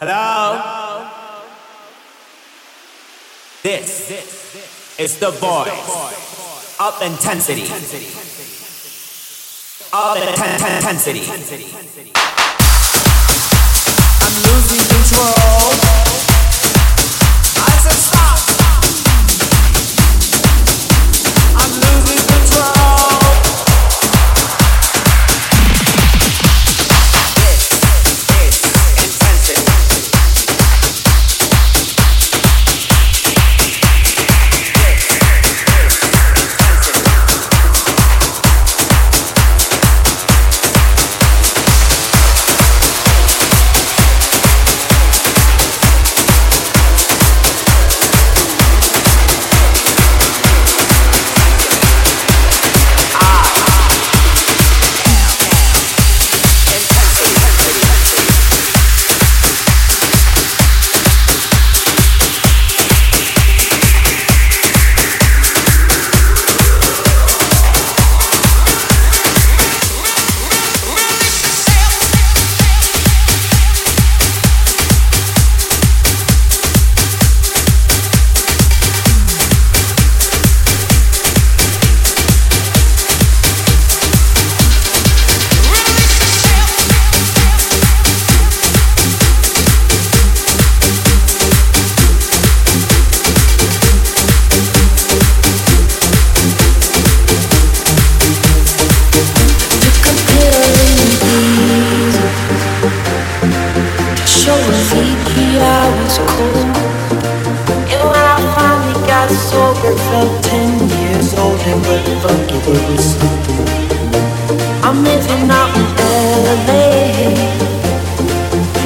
Hello? This is the voice of intensity. Of intensity. I'm losing control. I said I'm living out in LA.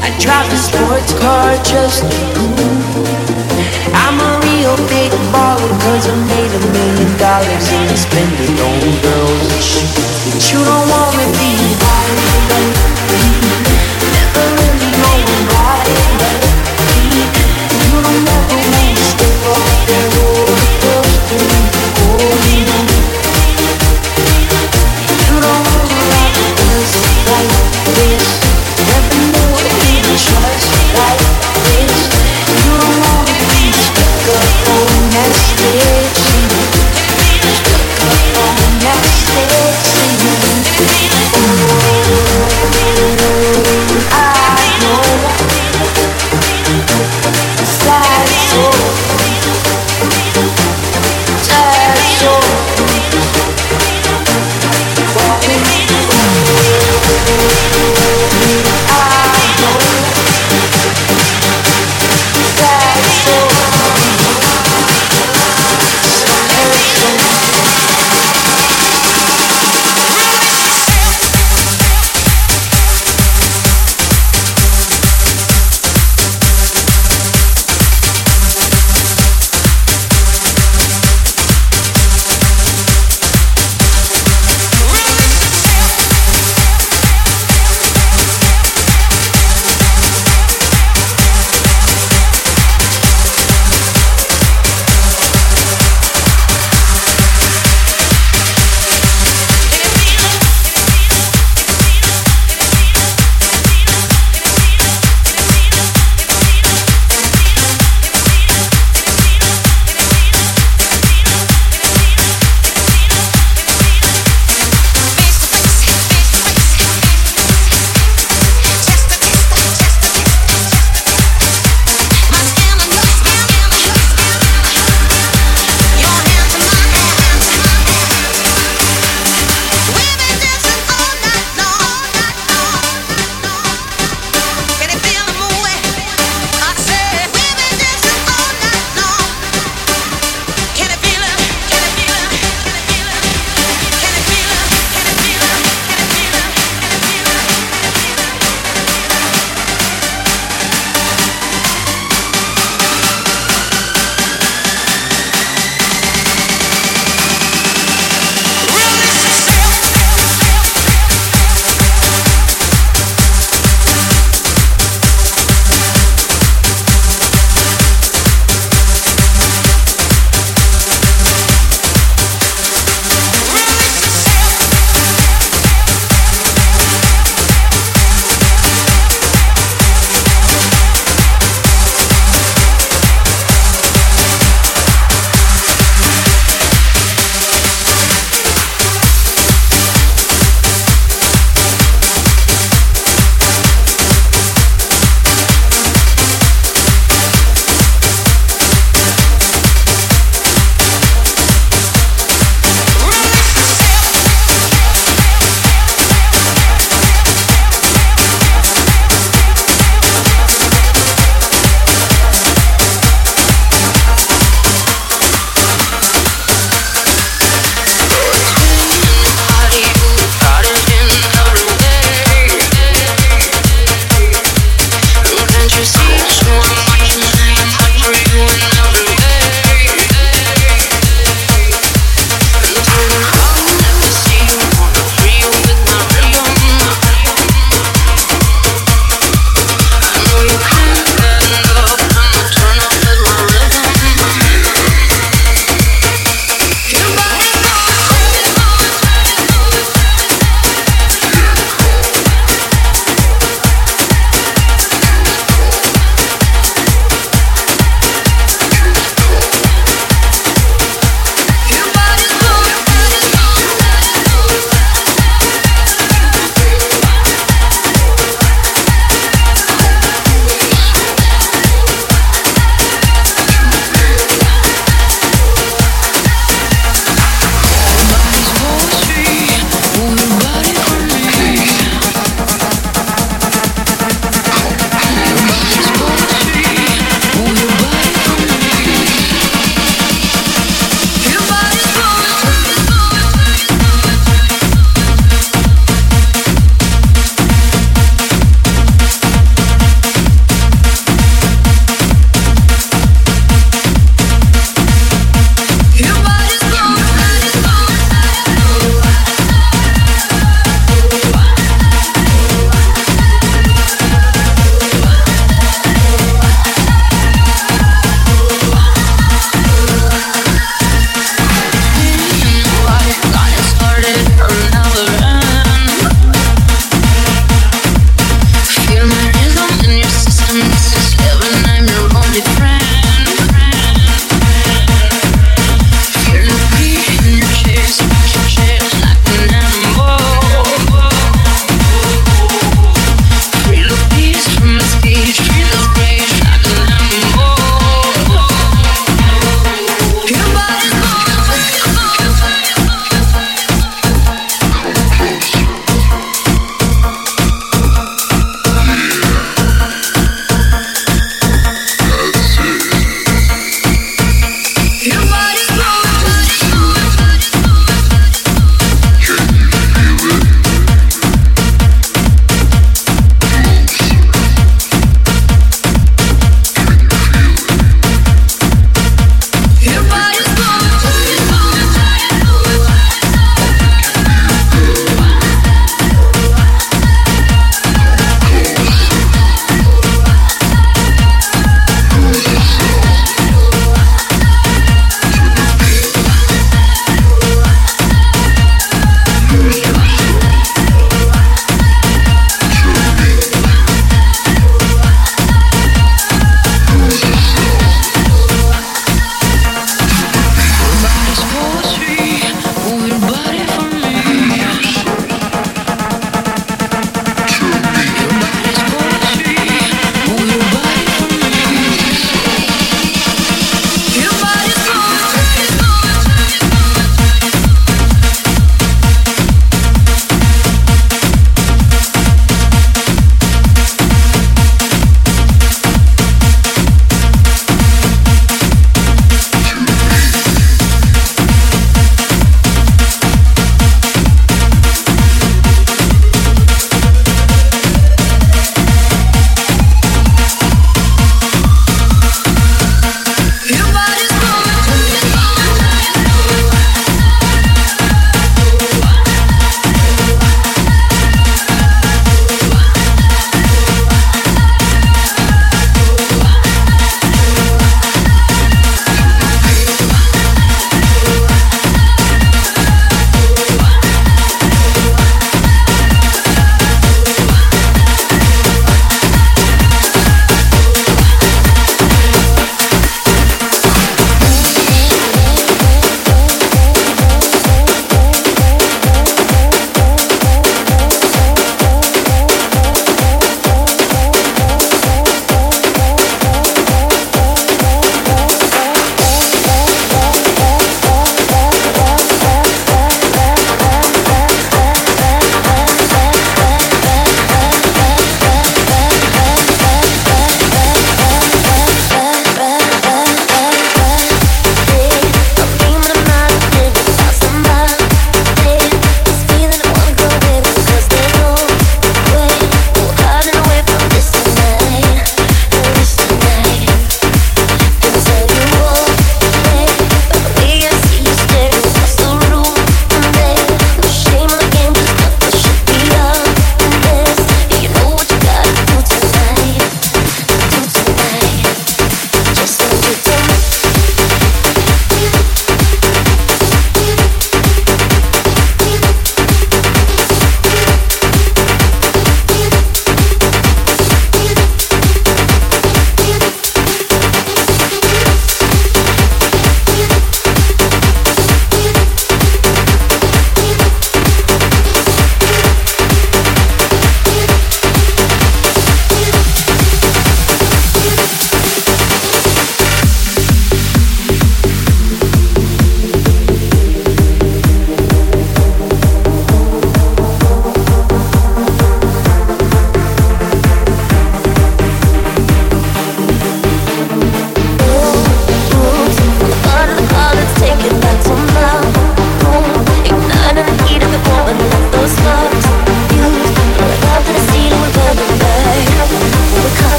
I drive a sports car just to I'm a real big baller, cause I made a million dollars spend it on girls and. But you don't wanna be like me.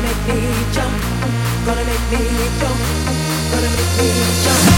gonna make me jump, gonna make me jump, gonna make me jump.